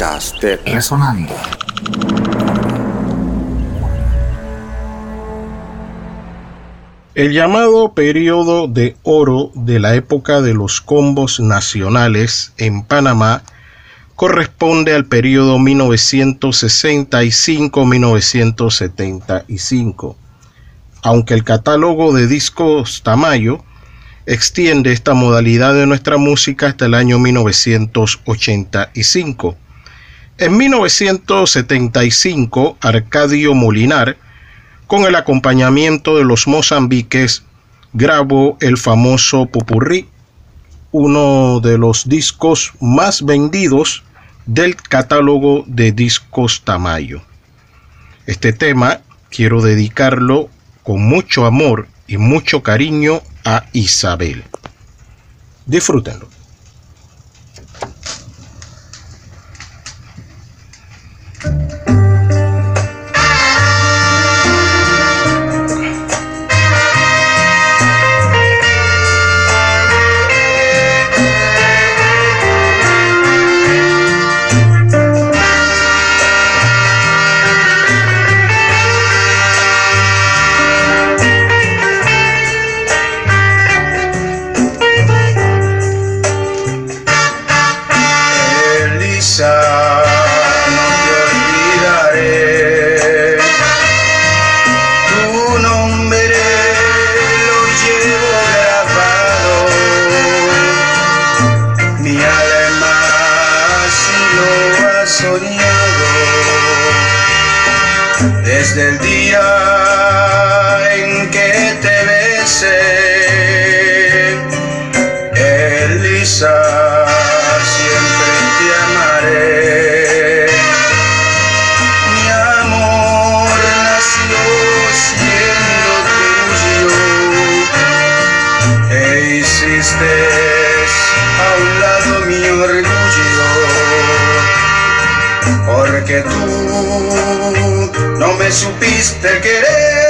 Podcast de Resonando. El llamado periodo de oro de la época de los combos nacionales en Panamá corresponde al periodo 1965-1975, aunque el catálogo de discos Tamayo extiende esta modalidad de nuestra música hasta el año 1985. En 1975, Arcadio Molinar, con el acompañamiento de los mozambiques, grabó el famoso Pupurrí, uno de los discos más vendidos del catálogo de discos Tamayo. Este tema quiero dedicarlo con mucho amor y mucho cariño a Isabel. Disfrútenlo. Desde el día en que te besé, Elisa, siempre te amaré. Mi amor nació siendo tuyo. E hiciste a un lado mi orgullo, porque tú supiste querer.